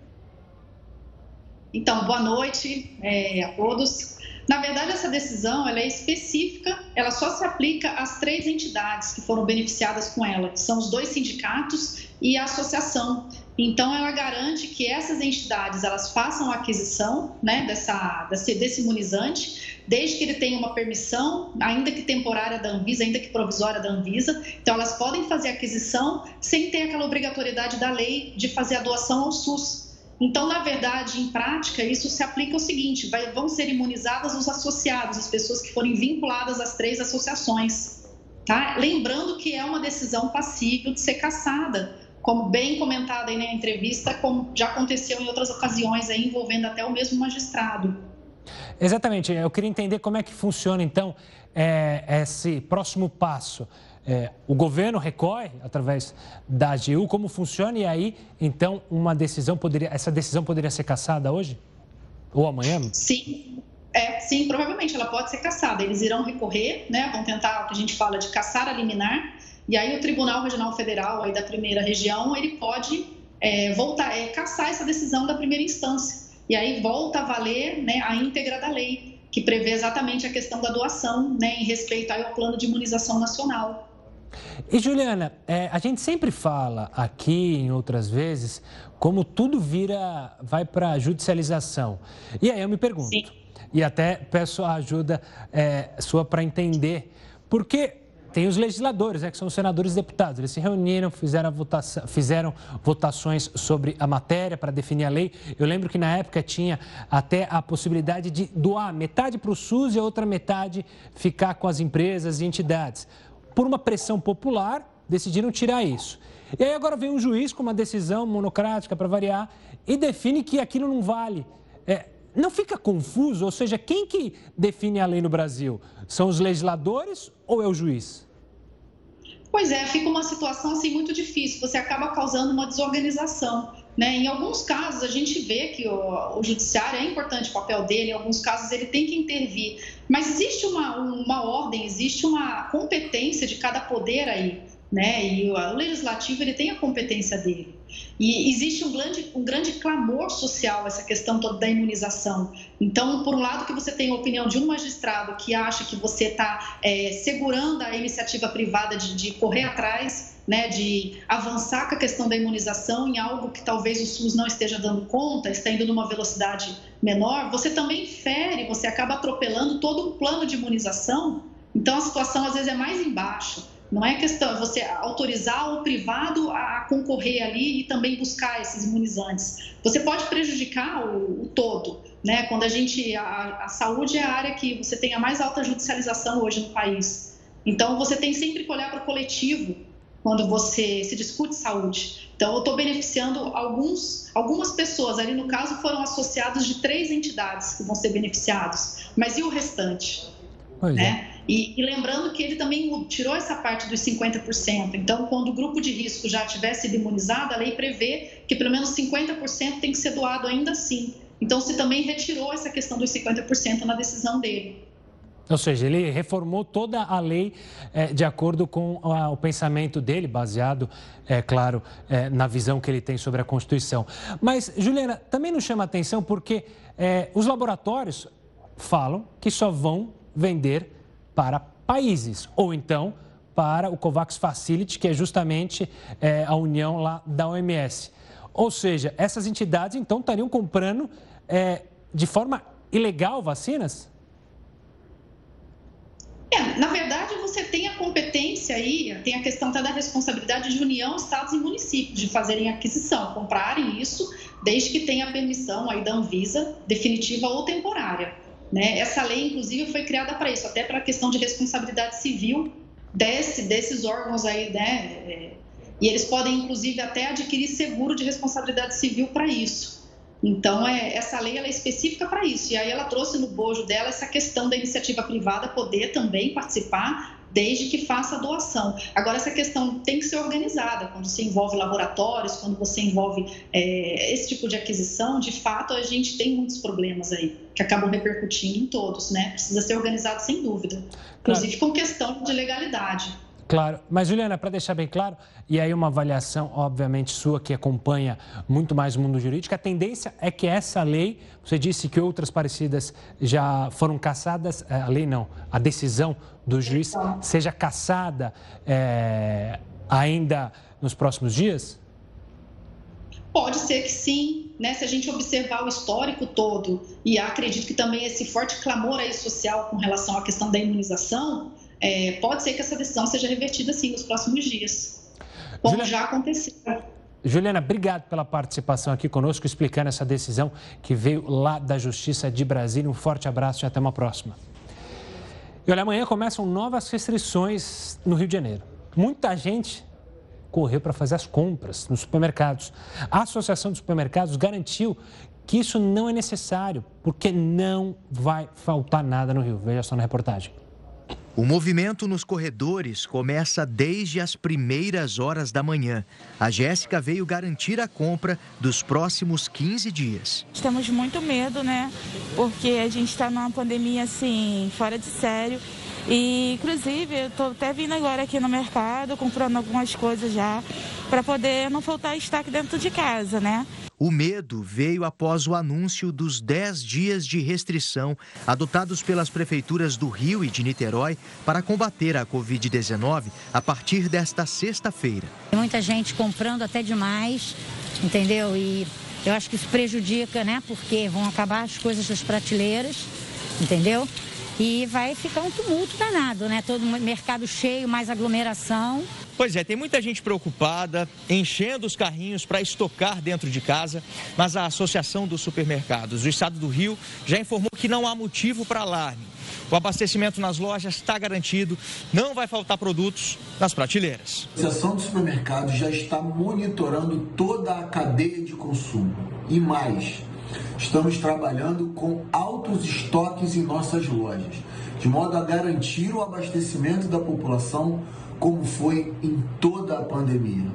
Então, boa noite é, a todos. Na verdade, essa decisão ela é específica, ela só se aplica às três entidades que foram beneficiadas com ela, que são os dois sindicatos e a associação. Então, ela garante que essas entidades elas façam a aquisição né, dessa, desse, desse imunizante, desde que ele tenha uma permissão, ainda que temporária da Anvisa, ainda que provisória da Anvisa. Então, elas podem fazer a aquisição sem ter aquela obrigatoriedade da lei de fazer a doação ao SUS. Então, na verdade, em prática, isso se aplica ao seguinte: vai, vão ser imunizadas os associados, as pessoas que forem vinculadas às três associações. Tá? Lembrando que é uma decisão passível de ser cassada, como bem comentado aí na entrevista, como já aconteceu em outras ocasiões, aí, envolvendo até o mesmo magistrado. Exatamente. Eu queria entender como é que funciona, então, é, esse próximo passo é, o governo recorre através da AGU, como funciona e aí, então, uma decisão poderia, essa decisão poderia ser cassada hoje ou amanhã? Sim, é, sim, provavelmente ela pode ser cassada. Eles irão recorrer, né? Vão tentar o que a gente fala de caçar a liminar. E aí o Tribunal Regional Federal aí da primeira região ele pode é, voltar, é, caçar essa decisão da primeira instância. E aí volta a valer né, a íntegra da lei, que prevê exatamente a questão da doação, né, em respeito ao plano de imunização nacional. E Juliana, é, a gente sempre fala aqui, em outras vezes, como tudo vira, vai para a judicialização. E aí eu me pergunto, Sim. e até peço a ajuda é, sua para entender, porque tem os legisladores, né, que são os senadores e deputados. Eles se reuniram, fizeram, votação, fizeram votações sobre a matéria para definir a lei. Eu lembro que na época tinha até a possibilidade de doar metade para o SUS e a outra metade ficar com as empresas e entidades por uma pressão popular, decidiram tirar isso. E aí agora vem um juiz com uma decisão monocrática para variar e define que aquilo não vale. Não fica confuso? Ou seja, quem que define a lei no Brasil? São os legisladores ou é o juiz? Pois é, fica uma situação assim muito difícil. Você acaba causando uma desorganização. Né? Em alguns casos, a gente vê que o, o, judiciário é importante o papel dele, em alguns casos ele tem que intervir, mas existe uma, uma ordem, existe uma competência de cada poder aí né? E o legislativo ele tem a competência dele. E existe um grande, um grande clamor social essa questão toda da imunização. Então, por um lado, que você tem a opinião de um magistrado que acha que você está é, segurando a iniciativa privada de, de correr atrás, né, de avançar com a questão da imunização em algo que talvez o SUS não esteja dando conta, está indo numa velocidade menor, você também fere, você acaba atropelando todo um plano de imunização. Então, a situação às vezes é mais embaixo. Não é questão você autorizar o privado a concorrer ali e também buscar esses imunizantes. Você pode prejudicar o, o todo, né? Quando a gente a, a, saúde é a área que você tem a mais alta judicialização hoje no país. Então você tem sempre que olhar para o coletivo quando você se discute saúde. Então eu estou beneficiando alguns, algumas pessoas ali no caso foram associados de três entidades que vão ser beneficiados, mas e o restante? Pois né? É. E, e, lembrando que ele também tirou essa parte dos 50%. Então, quando o grupo de risco já tiver sido imunizado, a lei prevê que pelo menos 50% tem que ser doado ainda assim. Então, se também retirou essa questão dos 50% na decisão dele. Ou seja, ele reformou toda a lei é, de acordo com a, o pensamento dele, baseado, é claro, é, na visão que ele tem sobre a Constituição. Mas, Juliana, também nos chama a atenção porque os laboratórios falam que só vão vender para países, ou então para o COVAX Facility, que é justamente é, a união lá da OMS. Ou seja, essas entidades então estariam comprando é, de forma ilegal vacinas? É, na verdade, você tem a competência aí, tem a questão da responsabilidade de União, Estados e municípios de fazerem aquisição, comprarem isso, desde que tenha permissão aí da Anvisa, definitiva ou temporária. Né? Essa lei, inclusive, foi criada para isso, até para a questão de responsabilidade civil desse, desses órgãos aí, né? É, e eles podem, inclusive, até adquirir seguro de responsabilidade civil para isso. Então, é, essa lei é específica para isso. E aí ela trouxe no bojo dela essa questão da iniciativa privada poder também participar desde que faça a doação. Agora, essa questão tem que ser organizada, quando se envolve laboratórios, quando você envolve é, esse tipo de aquisição, de fato, a gente tem muitos problemas aí, que acabam repercutindo em todos, né? Precisa ser organizado sem dúvida, inclusive claro. com questão de legalidade. Claro, mas Juliana, para deixar bem claro, e aí uma avaliação, obviamente, sua que acompanha muito mais o mundo jurídico, a tendência é que essa lei, você disse que outras parecidas já foram caçadas, é, a lei não, a decisão do juiz seja caçada é, ainda nos próximos dias? Pode ser que sim, né? Se a gente observar o histórico todo, e acredito que também esse forte clamor aí social com relação à questão da imunização, é, pode ser que essa decisão seja revertida sim nos próximos dias, como Juliana, já aconteceu. Juliana, obrigado pela participação aqui conosco, explicando essa decisão que veio lá da Justiça de Brasília. Um forte abraço e até uma próxima. E olha, amanhã começam novas restrições no Rio de Janeiro. Muita gente correu para fazer as compras nos supermercados. A Associação de Supermercados garantiu que isso não é necessário, porque não vai faltar nada no Rio. Veja só na reportagem. O movimento nos corredores começa desde as primeiras horas da manhã. A Jéssica veio garantir a compra dos próximos 15 dias. Temos muito medo, né? Porque a gente está numa pandemia assim, fora de sério. E, inclusive, eu estou até vindo agora aqui no mercado, comprando algumas coisas já, para poder não faltar estoque dentro de casa, né? O medo veio após o anúncio dos 10 dias de restrição adotados pelas prefeituras do Rio e de Niterói para combater a Covid-19 a partir desta sexta-feira. Muita gente comprando até demais, entendeu? E eu acho que isso prejudica, né? Porque vão acabar as coisas das prateleiras, entendeu? E vai ficar um tumulto danado, né? Todo mercado cheio, mais aglomeração. Pois é, tem muita gente preocupada, enchendo os carrinhos para estocar dentro de casa, mas a Associação dos Supermercados do Estado do Rio já informou que não há motivo para alarme. O abastecimento nas lojas está garantido, não vai faltar produtos nas prateleiras. A Associação dos Supermercados já está monitorando toda a cadeia de consumo. E mais, estamos trabalhando com altos estoques em nossas lojas, de modo a garantir o abastecimento da população como foi em toda a pandemia.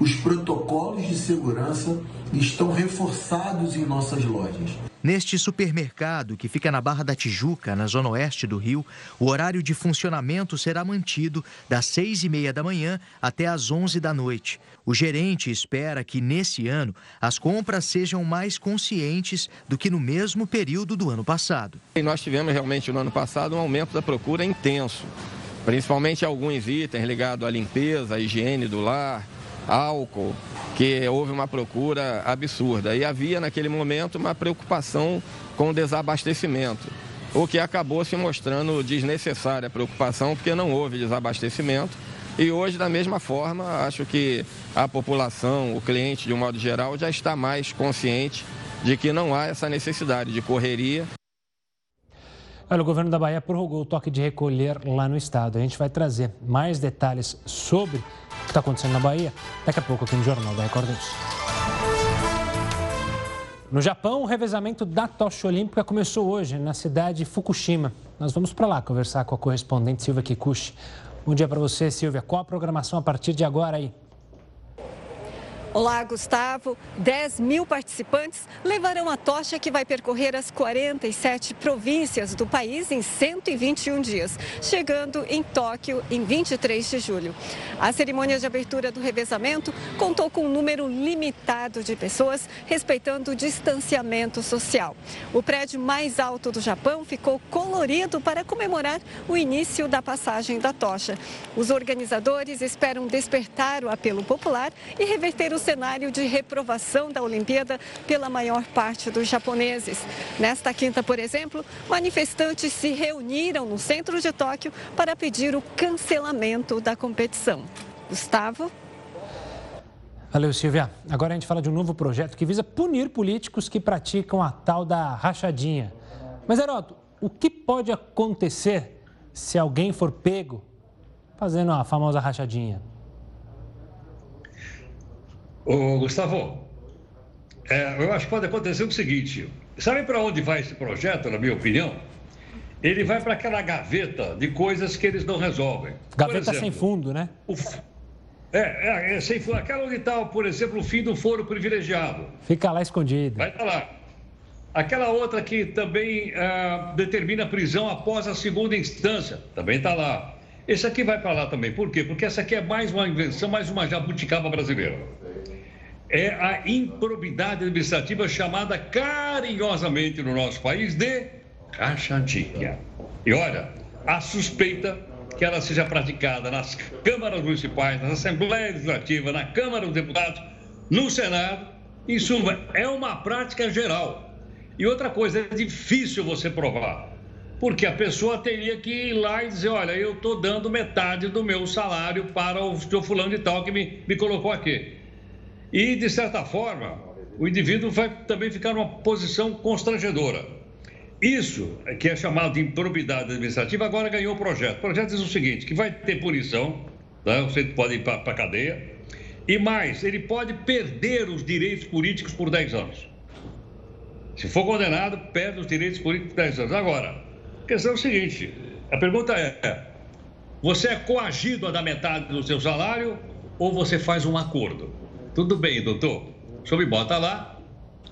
Os protocolos de segurança estão reforçados em nossas lojas. Neste supermercado, que fica na Barra da Tijuca, na zona oeste do Rio, o horário de funcionamento será mantido das seis e meia da manhã até às onze da noite. O gerente espera que, nesse ano, as compras sejam mais conscientes do que no mesmo período do ano passado. E nós tivemos realmente no ano passado um aumento da procura intenso, principalmente alguns itens ligados à limpeza, à higiene do lar, álcool, que houve uma procura absurda. E havia, naquele momento, uma preocupação com o desabastecimento, o que acabou se mostrando desnecessária a preocupação, porque não houve desabastecimento. E hoje, da mesma forma, acho que a população, o cliente, de um modo geral, já está mais consciente de que não há essa necessidade de correria. Olha, o governo da Bahia prorrogou o toque de recolher lá no estado. A gente vai trazer mais detalhes sobre o que está acontecendo na Bahia daqui a pouco aqui no Jornal da Record News. No Japão, o revezamento da tocha olímpica começou hoje na cidade de Fukushima. Nós vamos para lá conversar com a correspondente Silvia Kikuchi. Bom dia para você, Silvia. Qual a programação a partir de agora aí? Olá, Gustavo. 10 mil participantes levarão a tocha que vai percorrer as 47 províncias do país em 121 dias, chegando em Tóquio em 23 de julho. A cerimônia de abertura do revezamento contou com um número limitado de pessoas, respeitando o distanciamento social. O prédio mais alto do Japão ficou colorido para comemorar o início da passagem da tocha. Os organizadores esperam despertar o apelo popular e reverter o cenário de reprovação da Olimpíada pela maior parte dos japoneses. Nesta quinta, por exemplo, manifestantes se reuniram no centro de Tóquio para pedir o cancelamento da competição. Gustavo? Valeu, Silvia. Agora a gente fala de um novo projeto que visa punir políticos que praticam a tal da rachadinha. Mas, Heroto, o que pode acontecer se alguém for pego fazendo a famosa rachadinha? Ô, Gustavo, é, eu acho que pode acontecer o seguinte: sabe para onde vai esse projeto, na minha opinião? Ele vai para aquela gaveta de coisas que eles não resolvem. Gaveta exemplo, sem fundo, né? O, é, é, é, sem fundo. Aquela onde está, por exemplo, o fim do foro privilegiado. Fica lá escondido. Vai estar tá lá. Aquela outra que também ah, determina a prisão após a segunda instância, também está lá. Esse aqui vai para lá também. Por quê? Porque essa aqui é mais uma invenção, mais uma jabuticaba brasileira é a improbidade administrativa chamada carinhosamente no nosso país de rachadinha. E olha, a suspeita que ela seja praticada nas câmaras municipais, nas assembleias legislativas, na Câmara dos Deputados, no Senado, em suma, é uma prática geral. E outra coisa, é difícil você provar. Porque a pessoa teria que ir lá e dizer, olha, eu estou dando metade do meu salário para o seu fulano de tal que me, me colocou aqui. E, de certa forma, o indivíduo vai também ficar numa posição constrangedora. Isso, que é chamado de improbidade administrativa, agora ganhou o projeto. O projeto diz o seguinte, que vai ter punição, tá? você pode ir para a cadeia, e mais, ele pode perder os direitos políticos por 10 anos. Se for condenado, perde os direitos políticos por 10 anos. Agora, a questão é o seguinte, a pergunta é, você é coagido a dar metade do seu salário ou você faz um acordo? Tudo bem, doutor. O senhor me bota lá,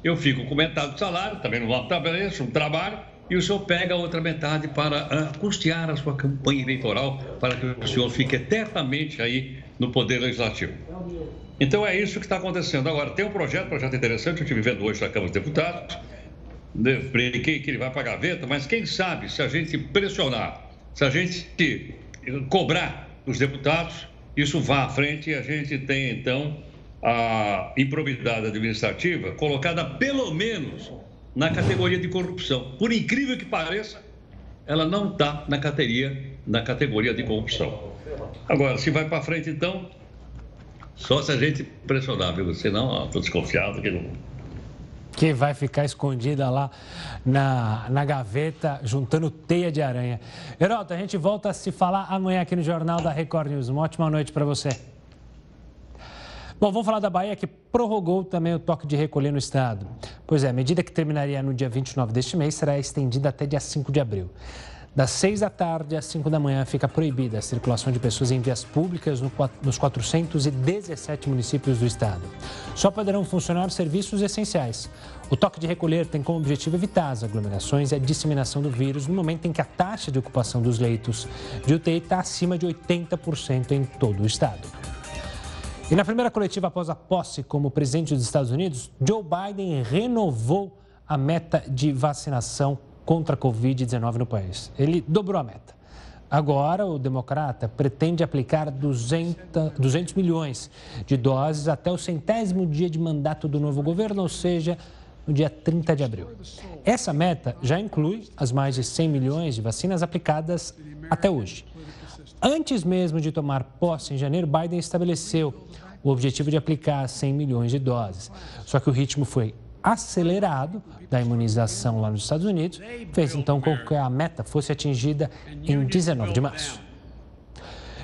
eu fico com metade do salário, também não estabeleço um trabalho, e o senhor pega a outra metade para uh, custear a sua campanha eleitoral, para que o senhor fique eternamente aí no Poder Legislativo. Então é isso que está acontecendo. Agora, tem um projeto, projeto interessante, eu estive vendo hoje na Câmara dos Deputados, brinquei que ele vai para a gaveta, mas quem sabe se a gente pressionar, se a gente cobrar dos deputados, isso vá à frente e a gente tem então a improbidade administrativa colocada pelo menos na categoria de corrupção. Por incrível que pareça, ela não está na categoria, na categoria de corrupção. Agora, se vai para frente, então, só se a gente pressionar, viu? Senão, estou desconfiado que não. Que vai ficar escondida lá na, na gaveta, juntando teia de aranha. Heraldo, a gente volta a se falar amanhã aqui no Jornal da Record News. Uma ótima noite para você. Bom, vamos falar da Bahia que prorrogou também o toque de recolher no estado. Pois é, a medida que terminaria no dia 29 deste mês será estendida até dia 5 de abril. Das 6 da tarde às 5 da manhã fica proibida a circulação de pessoas em vias públicas nos 417 municípios do estado. Só poderão funcionar serviços essenciais. O toque de recolher tem como objetivo evitar as aglomerações e a disseminação do vírus no momento em que a taxa de ocupação dos leitos de UTI está acima de 80% em todo o estado. E na primeira coletiva após a posse como presidente dos Estados Unidos, Joe Biden renovou a meta de vacinação contra a Covid-19 no país. Ele dobrou a meta. Agora, o democrata pretende aplicar 200, 200 milhões de doses até o centésimo dia de mandato do novo governo, ou seja, no dia 30 de abril. Essa meta já inclui as mais de 100 milhões de vacinas aplicadas até hoje. Antes mesmo de tomar posse em janeiro, Biden estabeleceu o objetivo de aplicar 100 milhões de doses. Só que o ritmo foi acelerado da imunização lá nos Estados Unidos, fez então com que a meta fosse atingida em 19 de março.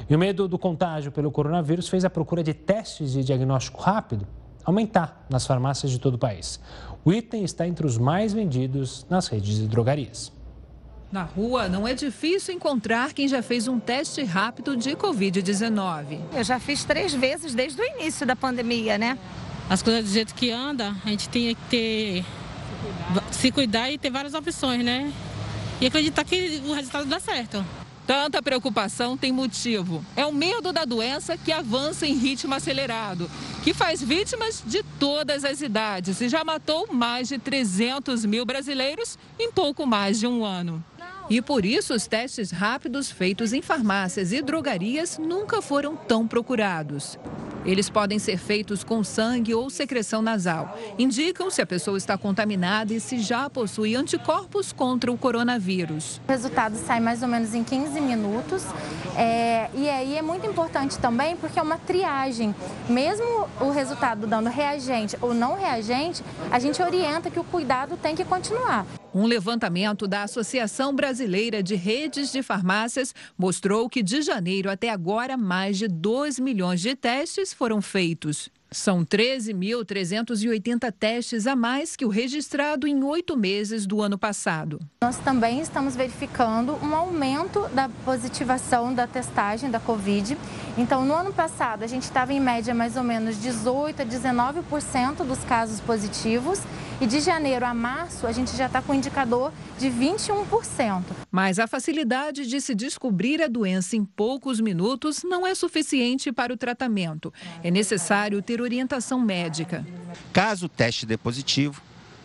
E o medo do contágio pelo coronavírus fez a procura de testes de diagnóstico rápido aumentar nas farmácias de todo o país. O item está entre os mais vendidos nas redes de drogarias. Na rua, não é difícil encontrar quem já fez um teste rápido de Covid-19. Eu já fiz três vezes desde o início da pandemia, né? As coisas do jeito que anda, a gente tinha que ter. se cuidar e ter várias opções, né? E acreditar que o resultado dá certo. Tanta preocupação tem motivo. É o medo da doença que avança em ritmo acelerado, que faz vítimas de todas as idades e já matou mais de 300 mil brasileiros em pouco mais de um ano. E por isso os testes rápidos feitos em farmácias e drogarias nunca foram tão procurados. Eles podem ser feitos com sangue ou secreção nasal. Indicam se a pessoa está contaminada e se já possui anticorpos contra o coronavírus. O resultado sai mais ou menos em 15 minutos. É, e aí é muito importante também porque é uma triagem. Mesmo o resultado dando reagente ou não reagente, a gente orienta que o cuidado tem que continuar. Um levantamento da Associação Brasileira de Redes de Farmácias mostrou que de janeiro até agora mais de 2 milhões de testes foram feitos. São 13.380 testes a mais que o registrado em oito meses do ano passado. Nós também estamos verificando um aumento da positivação da testagem da Covid. Então, no ano passado, a gente estava em média mais ou menos 18 a 19% dos casos positivos. E de janeiro a março, a gente já está com um indicador de 21%. Mas a facilidade de se descobrir a doença em poucos minutos não é suficiente para o tratamento. É necessário ter orientação médica. Caso o teste dê positivo,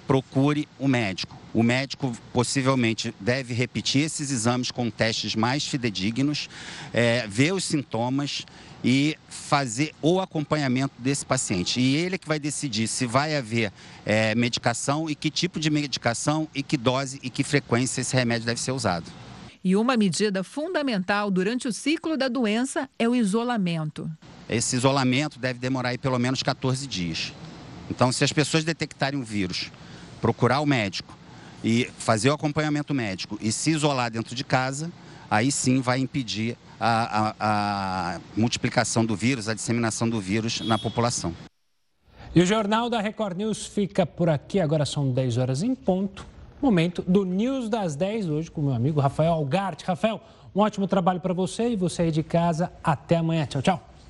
procure o médico. O médico possivelmente deve repetir esses exames com testes mais fidedignos, é, ver os sintomas e fazer o acompanhamento desse paciente. E ele é que vai decidir se vai haver é, medicação e que tipo de medicação e que dose e que frequência esse remédio deve ser usado. E uma medida fundamental durante o ciclo da doença é o isolamento. Esse isolamento deve demorar pelo menos 14 dias. Então, se as pessoas detectarem o vírus, procurar o médico e fazer o acompanhamento médico e se isolar dentro de casa, aí sim vai impedir a, a, a multiplicação do vírus, a disseminação do vírus na população. E o Jornal da Record News fica por aqui. Agora são 10 horas em ponto. Momento do News das 10 hoje com meu amigo Rafael Algarte. Rafael, um ótimo trabalho para você e você aí de casa. Até amanhã. Tchau, tchau.